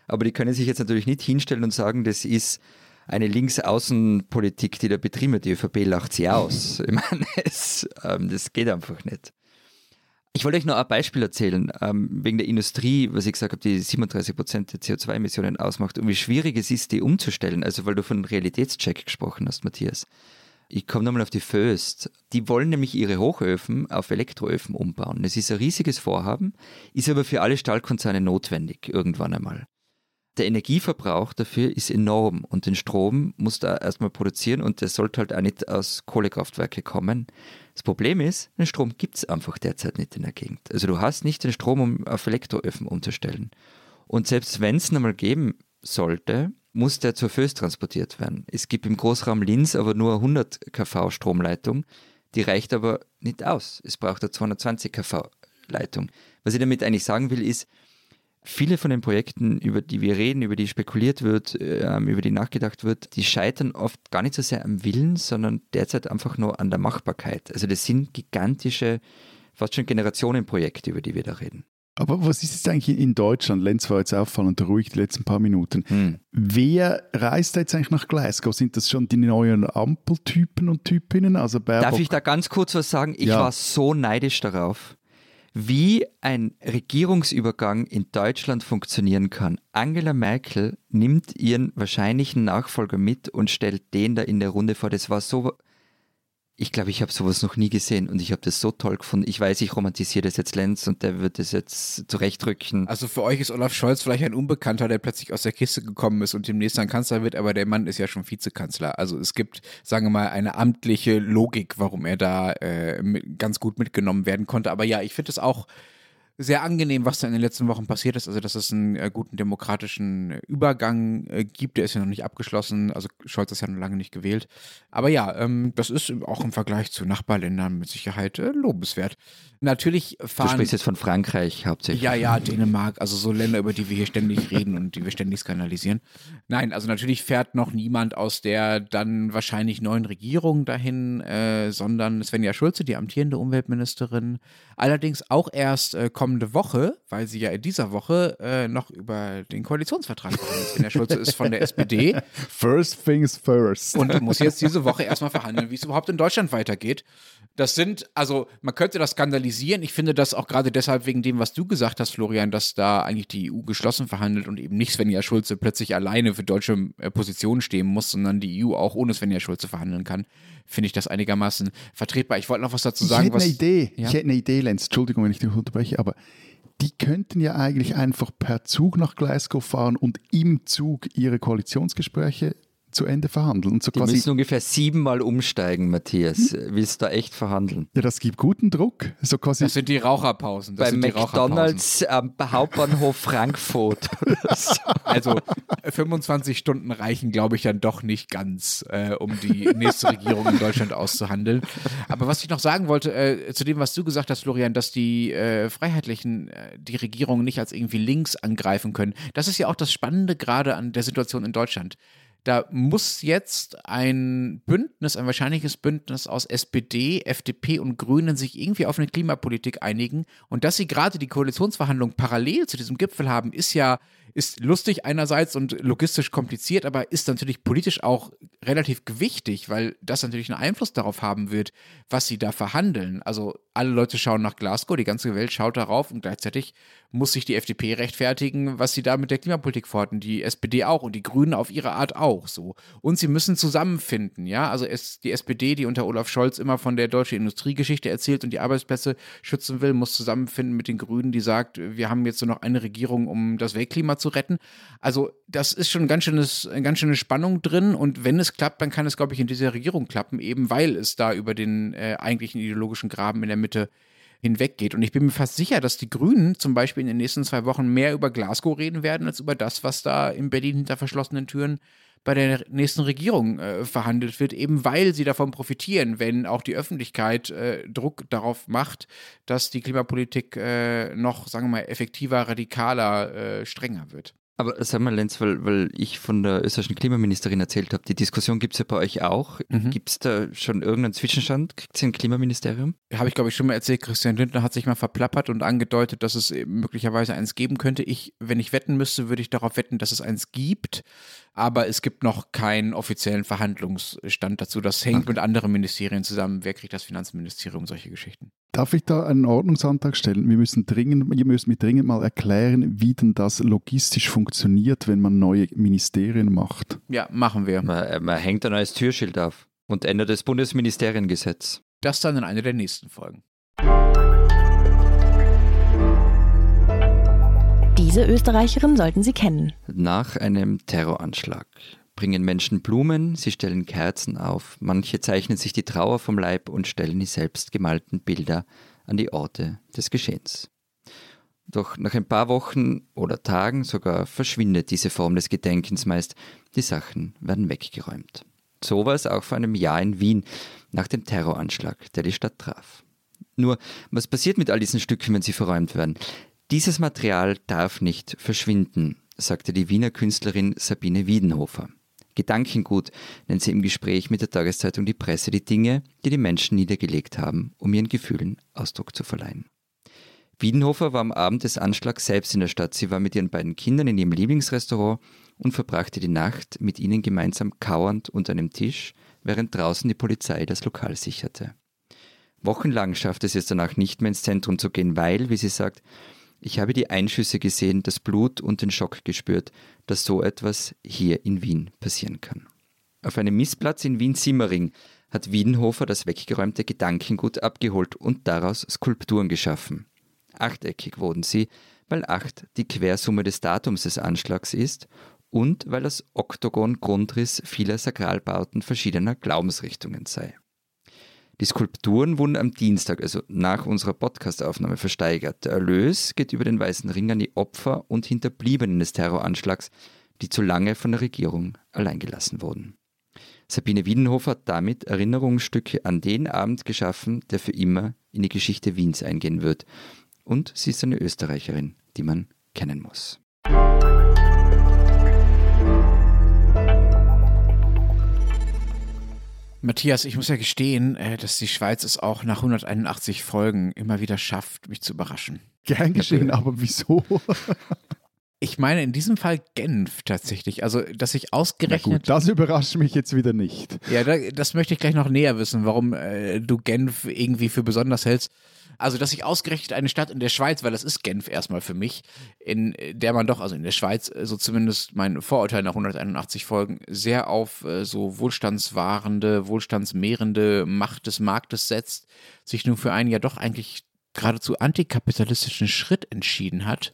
aber die können sich jetzt natürlich nicht hinstellen und sagen, das ist eine Linksaußenpolitik, die da betrieben wird. Die ÖVP lacht sie aus. Ich meine, es, ähm, das geht einfach nicht. Ich wollte euch noch ein Beispiel erzählen, ähm, wegen der Industrie, was ich gesagt habe, die 37 Prozent der CO2-Emissionen ausmacht und wie schwierig es ist, die umzustellen. Also, weil du von Realitätscheck gesprochen hast, Matthias. Ich komme nochmal auf die Föst. Die wollen nämlich ihre Hochöfen auf Elektroöfen umbauen. Das ist ein riesiges Vorhaben, ist aber für alle Stahlkonzerne notwendig irgendwann einmal. Der Energieverbrauch dafür ist enorm und den Strom muss da erstmal produzieren und der sollte halt auch nicht aus Kohlekraftwerke kommen. Das Problem ist, den Strom gibt es einfach derzeit nicht in der Gegend. Also du hast nicht den Strom, um auf Elektroöfen umzustellen. Und selbst wenn es nochmal geben sollte, muss der zur Föst transportiert werden. Es gibt im Großraum Linz aber nur 100 kV Stromleitung. Die reicht aber nicht aus. Es braucht eine 220 kV Leitung. Was ich damit eigentlich sagen will, ist, viele von den Projekten, über die wir reden, über die spekuliert wird, ähm, über die nachgedacht wird, die scheitern oft gar nicht so sehr am Willen, sondern derzeit einfach nur an der Machbarkeit. Also das sind gigantische, fast schon Generationenprojekte, über die wir da reden.
Aber was ist jetzt eigentlich in Deutschland? Lenz war jetzt auffallend ruhig die letzten paar Minuten. Hm. Wer reist jetzt eigentlich nach Glasgow? Sind das schon die neuen Ampeltypen und Typinnen? Also
Darf ich da ganz kurz was sagen? Ich ja. war so neidisch darauf, wie ein Regierungsübergang in Deutschland funktionieren kann. Angela Merkel nimmt ihren wahrscheinlichen Nachfolger mit und stellt den da in der Runde vor. Das war so ich glaube, ich habe sowas noch nie gesehen und ich habe das so toll gefunden. Ich weiß, ich romantisiere das jetzt Lenz und der wird das jetzt zurechtrücken.
Also für euch ist Olaf Scholz vielleicht ein Unbekannter, der plötzlich aus der Kiste gekommen ist und demnächst dann Kanzler wird, aber der Mann ist ja schon Vizekanzler. Also es gibt, sagen wir mal, eine amtliche Logik, warum er da äh, ganz gut mitgenommen werden konnte. Aber ja, ich finde es auch sehr angenehm, was da in den letzten Wochen passiert ist. Also, dass es einen äh, guten demokratischen Übergang äh, gibt. Der ist ja noch nicht abgeschlossen. Also, Scholz ist ja noch lange nicht gewählt. Aber ja, ähm, das ist auch im Vergleich zu Nachbarländern mit Sicherheit äh, lobenswert. Natürlich fahren. Du
sprichst jetzt von Frankreich hauptsächlich.
Ja, ja, Dänemark, also so Länder, über die wir hier ständig reden und die wir ständig skandalisieren. Nein, also natürlich fährt noch niemand aus der dann wahrscheinlich neuen Regierung dahin, äh, sondern Svenja Schulze, die amtierende Umweltministerin. Allerdings auch erst äh, kommende Woche, weil sie ja in dieser Woche äh, noch über den Koalitionsvertrag verhandelt. Svenja Schulze ist von der SPD.
First things first.
Und muss jetzt diese Woche erstmal verhandeln, wie es überhaupt in Deutschland weitergeht. Das sind, also man könnte das skandalisieren. Ich finde das auch gerade deshalb wegen dem, was du gesagt hast, Florian, dass da eigentlich die EU geschlossen verhandelt und eben nicht Svenja Schulze plötzlich alleine für deutsche äh, Positionen stehen muss, sondern die EU auch ohne Svenja Schulze verhandeln kann, finde ich das einigermaßen vertretbar. Ich wollte noch was dazu sagen.
Ich hätte
was,
eine Idee. Ja? Ich hätte eine Idee, Lenz. Entschuldigung, wenn ich dich unterbreche, aber die könnten ja eigentlich einfach per Zug nach Glasgow fahren und im Zug ihre Koalitionsgespräche zu Ende verhandeln. Und so
die müssen ungefähr siebenmal umsteigen, Matthias. Hm? Willst du da echt verhandeln?
Ja, das gibt guten Druck. So quasi
das sind die Raucherpausen.
Das Bei McDonalds am Hauptbahnhof Frankfurt.
also 25 Stunden reichen, glaube ich, dann doch nicht ganz, äh, um die nächste Regierung in Deutschland auszuhandeln. Aber was ich noch sagen wollte, äh, zu dem, was du gesagt hast, Florian, dass die äh, Freiheitlichen äh, die Regierung nicht als irgendwie links angreifen können, das ist ja auch das Spannende gerade an der Situation in Deutschland. Da muss jetzt ein Bündnis, ein wahrscheinliches Bündnis aus SPD, FDP und Grünen sich irgendwie auf eine Klimapolitik einigen. Und dass sie gerade die Koalitionsverhandlungen parallel zu diesem Gipfel haben, ist ja ist lustig einerseits und logistisch kompliziert, aber ist natürlich politisch auch relativ gewichtig, weil das natürlich einen Einfluss darauf haben wird, was sie da verhandeln. Also alle Leute schauen nach Glasgow, die ganze Welt schaut darauf und gleichzeitig muss sich die FDP rechtfertigen, was sie da mit der Klimapolitik vorhatten, die SPD auch und die Grünen auf ihre Art auch so. Und sie müssen zusammenfinden, ja. Also es, die SPD, die unter Olaf Scholz immer von der deutschen Industriegeschichte erzählt und die Arbeitsplätze schützen will, muss zusammenfinden mit den Grünen, die sagt, wir haben jetzt nur noch eine Regierung, um das Weltklima zu retten. Also das ist schon ganz schönes, eine ganz schöne Spannung drin und wenn es klappt, dann kann es, glaube ich, in dieser Regierung klappen, eben weil es da über den äh, eigentlichen ideologischen Graben in der Mitte hinweggeht. Und ich bin mir fast sicher, dass die Grünen zum Beispiel in den nächsten zwei Wochen mehr über Glasgow reden werden, als über das, was da in Berlin hinter verschlossenen Türen bei der nächsten Regierung äh, verhandelt wird, eben weil sie davon profitieren, wenn auch die Öffentlichkeit äh, Druck darauf macht, dass die Klimapolitik äh, noch, sagen wir mal, effektiver, radikaler, äh, strenger wird.
Aber sag mal, Lenz, weil, weil ich von der österreichischen Klimaministerin erzählt habe, die Diskussion gibt es ja bei euch auch. Mhm. Gibt es da schon irgendeinen Zwischenstand? Kriegt sie ein Klimaministerium?
Habe ich, glaube ich, schon mal erzählt. Christian Lindner hat sich mal verplappert und angedeutet, dass es möglicherweise eins geben könnte. Ich, wenn ich wetten müsste, würde ich darauf wetten, dass es eins gibt. Aber es gibt noch keinen offiziellen Verhandlungsstand dazu. Das hängt okay. mit anderen Ministerien zusammen. Wer kriegt das Finanzministerium? Solche Geschichten.
Darf ich da einen Ordnungsantrag stellen? Wir müssen, dringend, ihr müsst mir dringend mal erklären, wie denn das logistisch funktioniert, wenn man neue Ministerien macht.
Ja, machen wir.
Man, äh, man hängt ein neues Türschild auf und ändert das Bundesministeriengesetz.
Das dann in einer der nächsten Folgen.
Diese Österreicherin sollten Sie kennen.
Nach einem Terroranschlag bringen Menschen Blumen, sie stellen Kerzen auf, manche zeichnen sich die Trauer vom Leib und stellen die selbst gemalten Bilder an die Orte des Geschehens. Doch nach ein paar Wochen oder Tagen sogar verschwindet diese Form des Gedenkens meist, die Sachen werden weggeräumt. So war es auch vor einem Jahr in Wien nach dem Terroranschlag, der die Stadt traf. Nur, was passiert mit all diesen Stücken, wenn sie verräumt werden? Dieses Material darf nicht verschwinden, sagte die Wiener Künstlerin Sabine Wiedenhofer. Gedankengut nennt sie im Gespräch mit der Tageszeitung Die Presse die Dinge, die die Menschen niedergelegt haben, um ihren Gefühlen Ausdruck zu verleihen. Wiedenhofer war am Abend des Anschlags selbst in der Stadt. Sie war mit ihren beiden Kindern in ihrem Lieblingsrestaurant und verbrachte die Nacht mit ihnen gemeinsam kauernd unter einem Tisch, während draußen die Polizei das Lokal sicherte. Wochenlang schaffte sie es danach nicht mehr ins Zentrum zu gehen, weil, wie sie sagt, ich habe die Einschüsse gesehen, das Blut und den Schock gespürt, dass so etwas hier in Wien passieren kann. Auf einem Missplatz in Wien-Simmering hat Wiedenhofer das weggeräumte Gedankengut abgeholt und daraus Skulpturen geschaffen. Achteckig wurden sie, weil acht die Quersumme des Datums des Anschlags ist und weil das Oktogon Grundriss vieler Sakralbauten verschiedener Glaubensrichtungen sei. Die Skulpturen wurden am Dienstag, also nach unserer Podcastaufnahme, versteigert. Der Erlös geht über den Weißen Ring an die Opfer und Hinterbliebenen des Terroranschlags, die zu lange von der Regierung alleingelassen wurden. Sabine Wiedenhofer hat damit Erinnerungsstücke an den Abend geschaffen, der für immer in die Geschichte Wiens eingehen wird. Und sie ist eine Österreicherin, die man kennen muss.
Matthias, ich muss ja gestehen, äh, dass die Schweiz es auch nach 181 Folgen immer wieder schafft, mich zu überraschen.
Gern geschehen, aber wieso?
Ich meine in diesem Fall Genf tatsächlich. Also, dass ich ausgerechnet.
Gut, das überrascht mich jetzt wieder nicht.
Ja, das möchte ich gleich noch näher wissen, warum äh, du Genf irgendwie für besonders hältst. Also, dass ich ausgerechnet eine Stadt in der Schweiz, weil das ist Genf erstmal für mich, in der man doch, also in der Schweiz, äh, so zumindest mein Vorurteil nach 181 Folgen, sehr auf äh, so wohlstandswahrende, wohlstandsmehrende Macht des Marktes setzt, sich nun für einen ja doch eigentlich geradezu antikapitalistischen Schritt entschieden hat,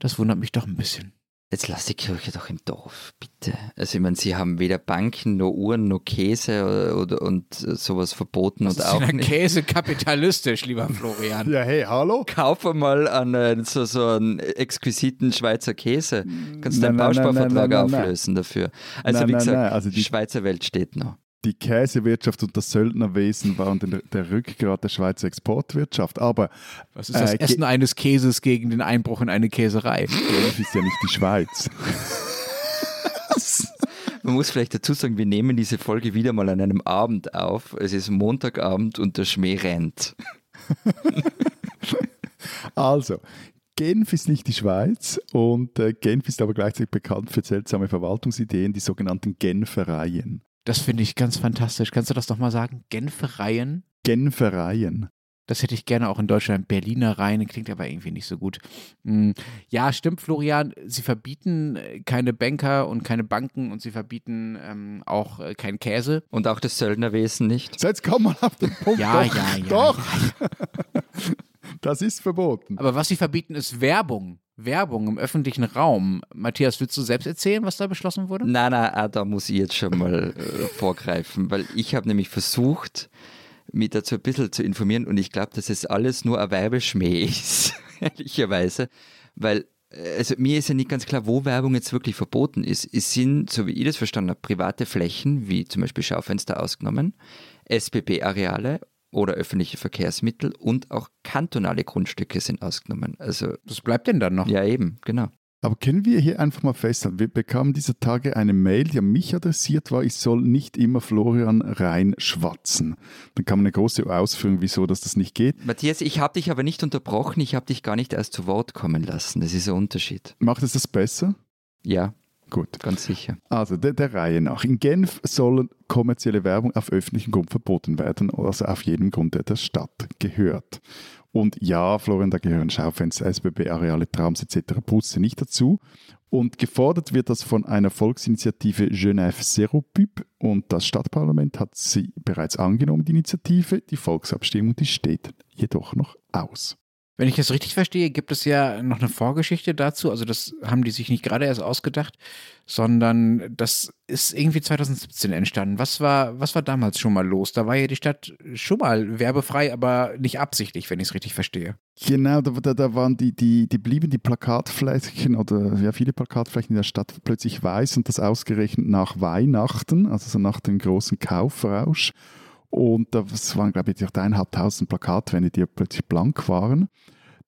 das wundert mich doch ein bisschen.
Jetzt lass die Kirche doch im Dorf, bitte. Also ich meine, sie haben weder Banken, noch Uhren, noch Käse oder, oder und sowas verboten
das
und
ist
auch
ja
nicht.
Käse kapitalistisch, lieber Florian.
Ja, hey, hallo?
Kauf mal an äh, so, so einen exquisiten Schweizer Käse. Kannst
Nein,
deinen
nein,
Bausparvertrag
nein, nein, nein.
auflösen dafür. Also
Nein,
wie
nein,
gesagt,
nein, also die-
die Schweizer Welt steht noch.
Die Käsewirtschaft und das Söldnerwesen waren der, der Rückgrat der Schweizer Exportwirtschaft. Aber
Was ist das
Äh,
Essen eines Käses gegen den Einbruch in eine Käserei?
Genf ist ja nicht die Schweiz.
Man muss vielleicht dazu sagen, wir nehmen diese Folge wieder mal an einem Abend auf. Es ist Montagabend und der Schmäh rennt.
Also, Genf ist nicht die Schweiz und äh, Genf ist aber gleichzeitig bekannt für seltsame Verwaltungsideen, die sogenannten Genfereien.
Das finde ich ganz fantastisch. Kannst du das nochmal sagen? Genfereien?
Genfereien.
Das hätte ich gerne auch in Deutschland. Berliner Reihen klingt aber irgendwie nicht so gut. Hm, Ja, stimmt, Florian. Sie verbieten äh, keine Banker und keine Banken und sie verbieten ähm, auch äh, keinen Käse.
Und auch das Söldnerwesen nicht.
So, jetzt komm mal auf den Punkt.
Ja,
doch,
ja, ja,
Doch, das ist verboten.
Aber was sie verbieten, ist Werbung. Werbung im öffentlichen Raum. Matthias, willst du selbst erzählen, was da beschlossen wurde?
Nein, nein, ah, da muss ich jetzt schon mal äh, vorgreifen, weil ich habe nämlich versucht, mich dazu ein bisschen zu informieren und ich glaube, dass es alles nur ein Werbeschmäh ist, ehrlicherweise, weil äh, also mir ist ja nicht ganz klar, wo Werbung jetzt wirklich verboten ist. Es sind, so wie ich das verstanden habe, private Flächen, wie zum Beispiel Schaufenster ausgenommen, SBB-Areale oder öffentliche Verkehrsmittel und auch kantonale Grundstücke sind ausgenommen. Also
Was bleibt denn dann noch?
ja eben, genau.
Aber können wir hier einfach mal festhalten, wir bekamen dieser Tage eine Mail, die an mich adressiert war, ich soll nicht immer Florian reinschwatzen. Dann kam eine große Ausführung, wieso dass das nicht geht.
Matthias, ich habe dich aber nicht unterbrochen, ich habe dich gar nicht erst zu Wort kommen lassen. Das ist ein Unterschied.
Macht es das besser?
Ja,
Gut.
Ganz sicher.
Also der, der Reihe nach. In Genf soll kommerzielle Werbung auf öffentlichem Grund verboten werden, also auf jedem Grund, der der Stadt gehört. Und ja, Florian, da gehören Schaufenster, SBB-Areale, Trams etc. Busse nicht dazu. Und gefordert wird das von einer Volksinitiative Genève Zero Pub und das Stadtparlament hat sie bereits angenommen, die Initiative. Die Volksabstimmung, die steht jedoch noch aus.
Wenn ich das richtig verstehe, gibt es ja noch eine Vorgeschichte dazu. Also das haben die sich nicht gerade erst ausgedacht, sondern das ist irgendwie 2017 entstanden. Was war, was war damals schon mal los? Da war ja die Stadt schon mal werbefrei, aber nicht absichtlich, wenn ich es richtig verstehe.
Genau, da, da, da waren die, die, die blieben die Plakatflächen oder ja, viele Plakatflächen in der Stadt plötzlich weiß und das ausgerechnet nach Weihnachten, also so nach dem großen Kaufrausch. Und das waren, glaube ich, eineinhalbtausend Plakatwände, die plötzlich blank waren.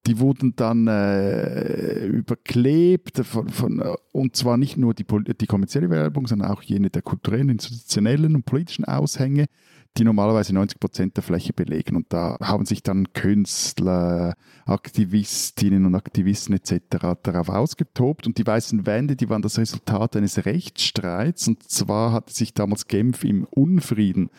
Die wurden dann äh, überklebt, von, von, und zwar nicht nur die, die kommerzielle Werbung, sondern auch jene der kulturellen, institutionellen und politischen Aushänge die normalerweise 90 Prozent der Fläche belegen. Und da haben sich dann Künstler, Aktivistinnen und Aktivisten etc. darauf ausgetobt. Und die weißen Wände, die waren das Resultat eines Rechtsstreits. Und zwar hatte sich damals Genf im Unfrieden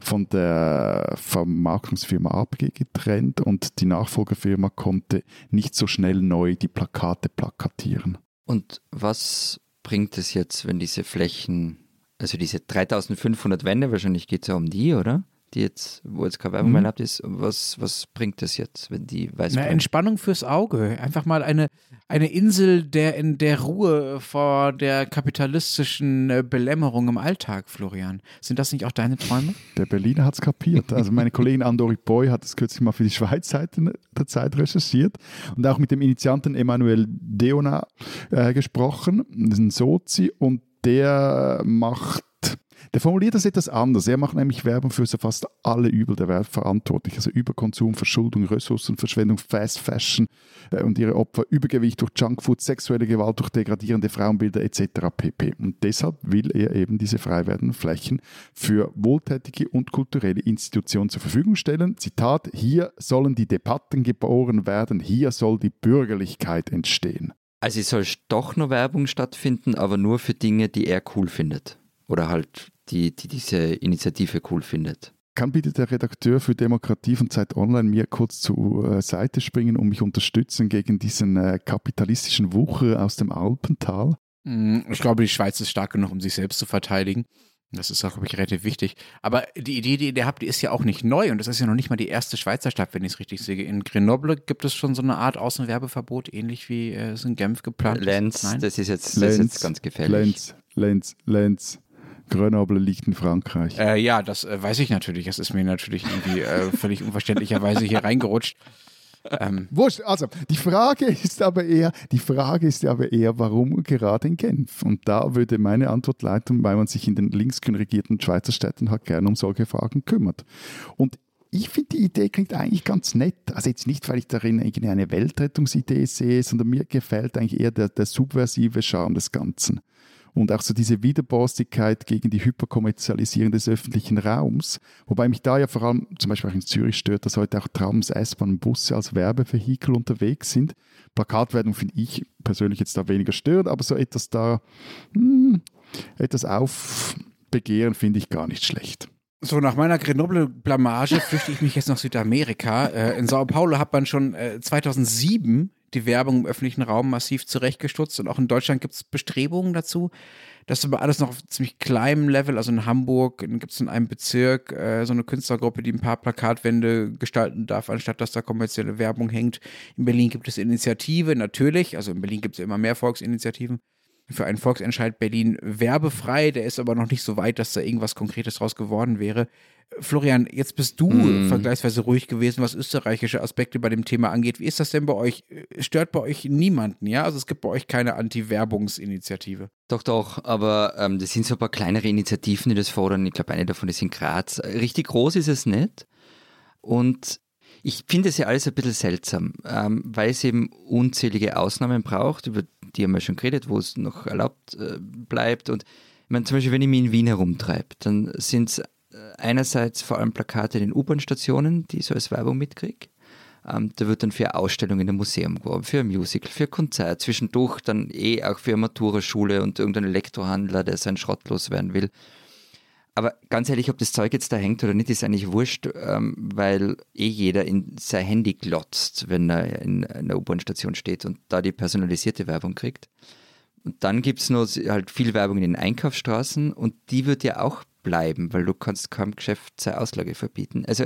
von der Vermarktungsfirma APG getrennt und die Nachfolgerfirma konnte nicht so schnell neu die Plakate plakatieren.
Und was bringt es jetzt, wenn diese Flächen also diese 3500 Wände, wahrscheinlich geht es ja um die, oder? Die jetzt, wo jetzt keine Werbung mehr mhm. erlaubt ist. Was, was bringt das jetzt, wenn die weiß
Na, Entspannung fürs Auge. Einfach mal eine, eine Insel der in der Ruhe vor der kapitalistischen äh, Belämmerung im Alltag, Florian. Sind das nicht auch deine Träume?
Der Berliner hat es kapiert. Also meine Kollegin Andori Boy hat es kürzlich mal für die Schweiz-Seite der Zeit recherchiert und auch mit dem Initianten Emmanuel Deona äh, gesprochen. Das ist ein Sozi und der macht der formuliert das etwas anders. Er macht nämlich Werbung für so fast alle Übel der Welt verantwortlich. Also Überkonsum, Verschuldung, Ressourcenverschwendung, Fast Fashion äh, und ihre Opfer, Übergewicht durch Junkfood, sexuelle Gewalt durch degradierende Frauenbilder etc. pp. Und deshalb will er eben diese frei werdenden Flächen für wohltätige und kulturelle Institutionen zur Verfügung stellen. Zitat, hier sollen die Debatten geboren werden, hier soll die Bürgerlichkeit entstehen.
Also es soll doch noch Werbung stattfinden, aber nur für Dinge, die er cool findet. Oder halt die, die diese Initiative cool findet.
Kann bitte der Redakteur für Demokratie von Zeit Online mir kurz zur äh, Seite springen und mich unterstützen gegen diesen äh, kapitalistischen Wucher aus dem Alpental?
Hm, ich glaube, die Schweiz ist stark genug, um sich selbst zu verteidigen. Das ist auch, glaube ich, relativ wichtig. Aber die Idee, die ihr habt, die ist ja auch nicht neu und das ist ja noch nicht mal die erste Schweizer Stadt, wenn ich es richtig sehe. In Grenoble gibt es schon so eine Art Außenwerbeverbot, ähnlich wie äh, es in Genf geplant ist.
Lenz, Nein? das ist jetzt, Lenz, das ist jetzt ganz gefährlich.
Lenz, Lenz, Lenz. Grenoble liegt in Frankreich.
Äh, ja, das äh, weiß ich natürlich. Das ist mir natürlich irgendwie äh, völlig unverständlicherweise hier reingerutscht.
Ähm. Wurscht, also die Frage ist aber eher, die Frage ist aber eher, warum gerade in Genf? Und da würde meine Antwort leiten, weil man sich in den linksgrün regierten Schweizer Städten halt gerne um solche Fragen kümmert. Und ich finde, die Idee klingt eigentlich ganz nett. Also jetzt nicht, weil ich darin eine Weltrettungsidee sehe, sondern mir gefällt eigentlich eher der, der subversive Charme des Ganzen und auch so diese Widerborstigkeit gegen die Hyperkommerzialisierung des öffentlichen Raums. Wobei mich da ja vor allem zum Beispiel auch in Zürich stört, dass heute auch Trams, S-Bahn Busse als Werbevehikel unterwegs sind. Plakatwerbung finde ich persönlich jetzt da weniger stört, aber so etwas da, hm, etwas aufbegehren finde ich gar nicht schlecht.
So, nach meiner Grenoble-Blamage flüchte ich mich jetzt nach Südamerika. Äh, in Sao Paulo hat man schon 2007 äh, die Werbung im öffentlichen Raum massiv zurechtgestutzt und auch in Deutschland gibt es Bestrebungen dazu. Das ist aber alles noch auf ziemlich kleinem Level. Also in Hamburg gibt es in einem Bezirk äh, so eine Künstlergruppe, die ein paar Plakatwände gestalten darf, anstatt dass da kommerzielle Werbung hängt. In Berlin gibt es Initiative, natürlich. Also in Berlin gibt es immer mehr Volksinitiativen für einen Volksentscheid Berlin werbefrei. Der ist aber noch nicht so weit, dass da irgendwas Konkretes draus geworden wäre. Florian, jetzt bist du mm. vergleichsweise ruhig gewesen, was österreichische Aspekte bei dem Thema angeht. Wie ist das denn bei euch? Stört bei euch niemanden, ja? Also es gibt bei euch keine Anti-Werbungsinitiative.
Doch, doch, aber ähm, das sind so ein paar kleinere Initiativen, die das fordern. Ich glaube, eine davon ist in Graz. Richtig groß ist es nicht. Und ich finde es ja alles ein bisschen seltsam, ähm, weil es eben unzählige Ausnahmen braucht, über die haben wir schon geredet, wo es noch erlaubt äh, bleibt. Und ich meine, zum Beispiel, wenn ich mich in Wien herumtreibe, dann sind es einerseits vor allem Plakate in den U-Bahn-Stationen, die ich so als Werbung mitkriege. Ähm, da wird dann für Ausstellungen in einem Museum geworben, für ein Musical, für ein Konzert, zwischendurch dann eh auch für eine Maturaschule und irgendeinen Elektrohandler, der seinen Schrott loswerden will. Aber ganz ehrlich, ob das Zeug jetzt da hängt oder nicht, ist eigentlich wurscht, ähm, weil eh jeder in sein Handy glotzt, wenn er in einer U-Bahn-Station steht und da die personalisierte Werbung kriegt. Und dann gibt es noch halt viel Werbung in den Einkaufsstraßen und die wird ja auch bleiben, weil du kannst keinem Geschäft seine Auslage verbieten. Also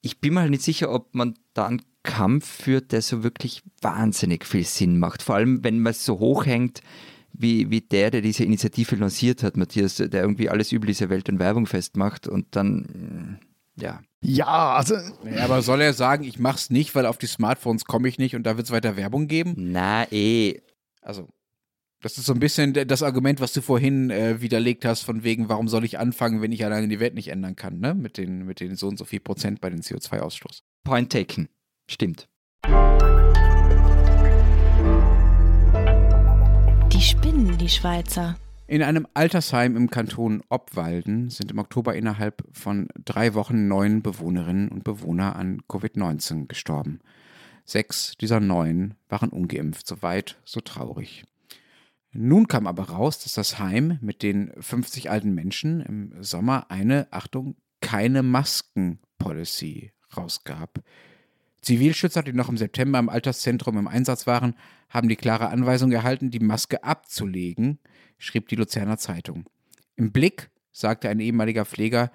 ich bin mir halt nicht sicher, ob man da einen Kampf führt, der so wirklich wahnsinnig viel Sinn macht. Vor allem, wenn man es so hoch hängt, wie, wie der, der diese Initiative lanciert hat, Matthias, der irgendwie alles über diese Welt und Werbung festmacht und dann, mm, ja.
Ja, also.
Ja, aber soll er sagen, ich mach's nicht, weil auf die Smartphones komme ich nicht und da wird es weiter Werbung geben?
Na eh.
Also, das ist so ein bisschen das Argument, was du vorhin äh, widerlegt hast, von wegen, warum soll ich anfangen, wenn ich alleine die Welt nicht ändern kann, ne? Mit den, mit den so und so viel Prozent bei den CO2-Ausstoß.
Point taken. Stimmt.
Die spinnen, die Schweizer.
In einem Altersheim im Kanton Obwalden sind im Oktober innerhalb von drei Wochen neun Bewohnerinnen und Bewohner an Covid-19 gestorben. Sechs dieser neun waren ungeimpft, so weit, so traurig. Nun kam aber raus, dass das Heim mit den 50 alten Menschen im Sommer eine, Achtung, keine Masken-Policy rausgab. Zivilschützer, die noch im September im Alterszentrum im Einsatz waren, haben die klare Anweisung erhalten, die Maske abzulegen, schrieb die Luzerner Zeitung. Im Blick sagte ein ehemaliger Pfleger,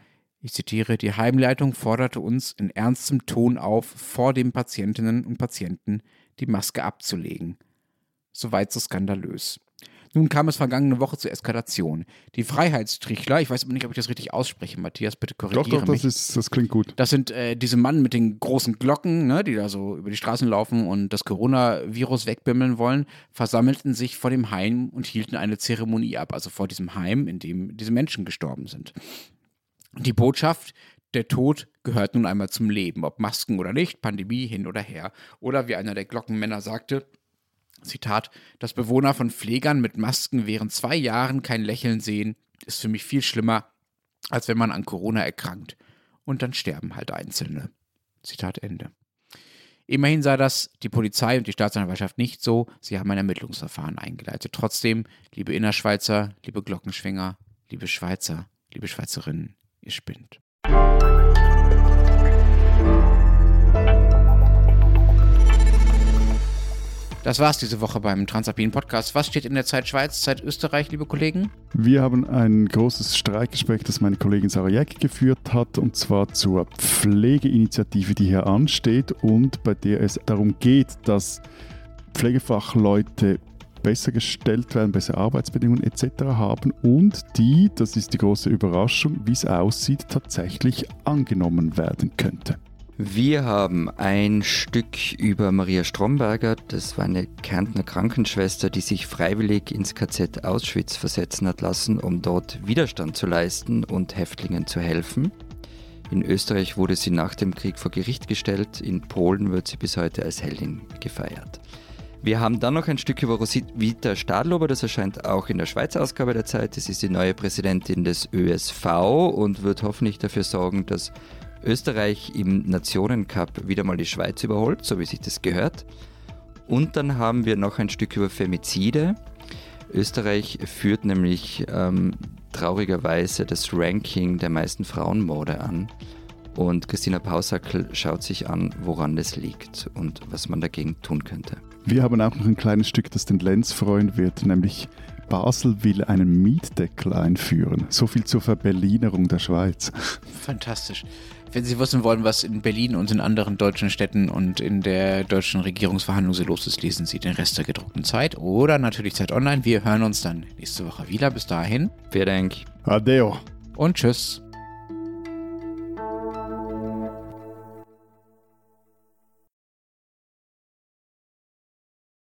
ich zitiere, die Heimleitung forderte uns in ernstem Ton auf, vor den Patientinnen und Patienten die Maske abzulegen. Soweit so skandalös. Nun kam es vergangene Woche zur Eskalation. Die Freiheitstrichler, ich weiß aber nicht, ob ich das richtig ausspreche, Matthias, bitte korrigiere
Doch, doch,
mich.
das, ist, das klingt gut.
Das sind äh, diese Mann mit den großen Glocken, ne, die da so über die Straßen laufen und das Coronavirus wegbimmeln wollen, versammelten sich vor dem Heim und hielten eine Zeremonie ab, also vor diesem Heim, in dem diese Menschen gestorben sind. Die Botschaft, der Tod gehört nun einmal zum Leben, ob Masken oder nicht, Pandemie hin oder her. Oder wie einer der Glockenmänner sagte, Zitat, dass Bewohner von Pflegern mit Masken während zwei Jahren kein Lächeln sehen, ist für mich viel schlimmer, als wenn man an Corona erkrankt. Und dann sterben halt Einzelne. Zitat Ende. Immerhin sah das die Polizei und die Staatsanwaltschaft nicht so. Sie haben ein Ermittlungsverfahren eingeleitet. Trotzdem, liebe Innerschweizer, liebe Glockenschwinger, liebe Schweizer, liebe Schweizerinnen, ihr spinnt. Das war's diese Woche beim Transalpinen Podcast. Was steht in der Zeit Schweiz, Zeit Österreich, liebe Kollegen?
Wir haben ein großes Streikgespräch, das meine Kollegin Sarah Jäck geführt hat, und zwar zur Pflegeinitiative, die hier ansteht und bei der es darum geht, dass Pflegefachleute besser gestellt werden, bessere Arbeitsbedingungen etc. haben und die, das ist die große Überraschung, wie es aussieht, tatsächlich angenommen werden könnte.
Wir haben ein Stück über Maria Stromberger, das war eine Kärntner Krankenschwester, die sich freiwillig ins KZ Auschwitz versetzen hat lassen, um dort Widerstand zu leisten und Häftlingen zu helfen. In Österreich wurde sie nach dem Krieg vor Gericht gestellt, in Polen wird sie bis heute als Heldin gefeiert. Wir haben dann noch ein Stück über Rosita Stadlober, das erscheint auch in der Schweizer Ausgabe der Zeit. Das ist die neue Präsidentin des ÖSV und wird hoffentlich dafür sorgen, dass Österreich im Nationencup wieder mal die Schweiz überholt, so wie sich das gehört. Und dann haben wir noch ein Stück über Femizide. Österreich führt nämlich ähm, traurigerweise das Ranking der meisten Frauenmorde an. Und Christina Pausackel schaut sich an, woran das liegt und was man dagegen tun könnte.
Wir haben auch noch ein kleines Stück, das den Lenz freuen wird, nämlich Basel will einen Mietdeckel einführen. So viel zur Verberlinerung der Schweiz.
Fantastisch. Wenn Sie wissen wollen, was in Berlin und in anderen deutschen Städten und in der deutschen Regierungsverhandlung so los ist, lesen Sie den Rest der gedruckten Zeit oder natürlich Zeit Online. Wir hören uns dann nächste Woche wieder. Bis dahin.
Vielen Dank.
Adeo.
Und tschüss.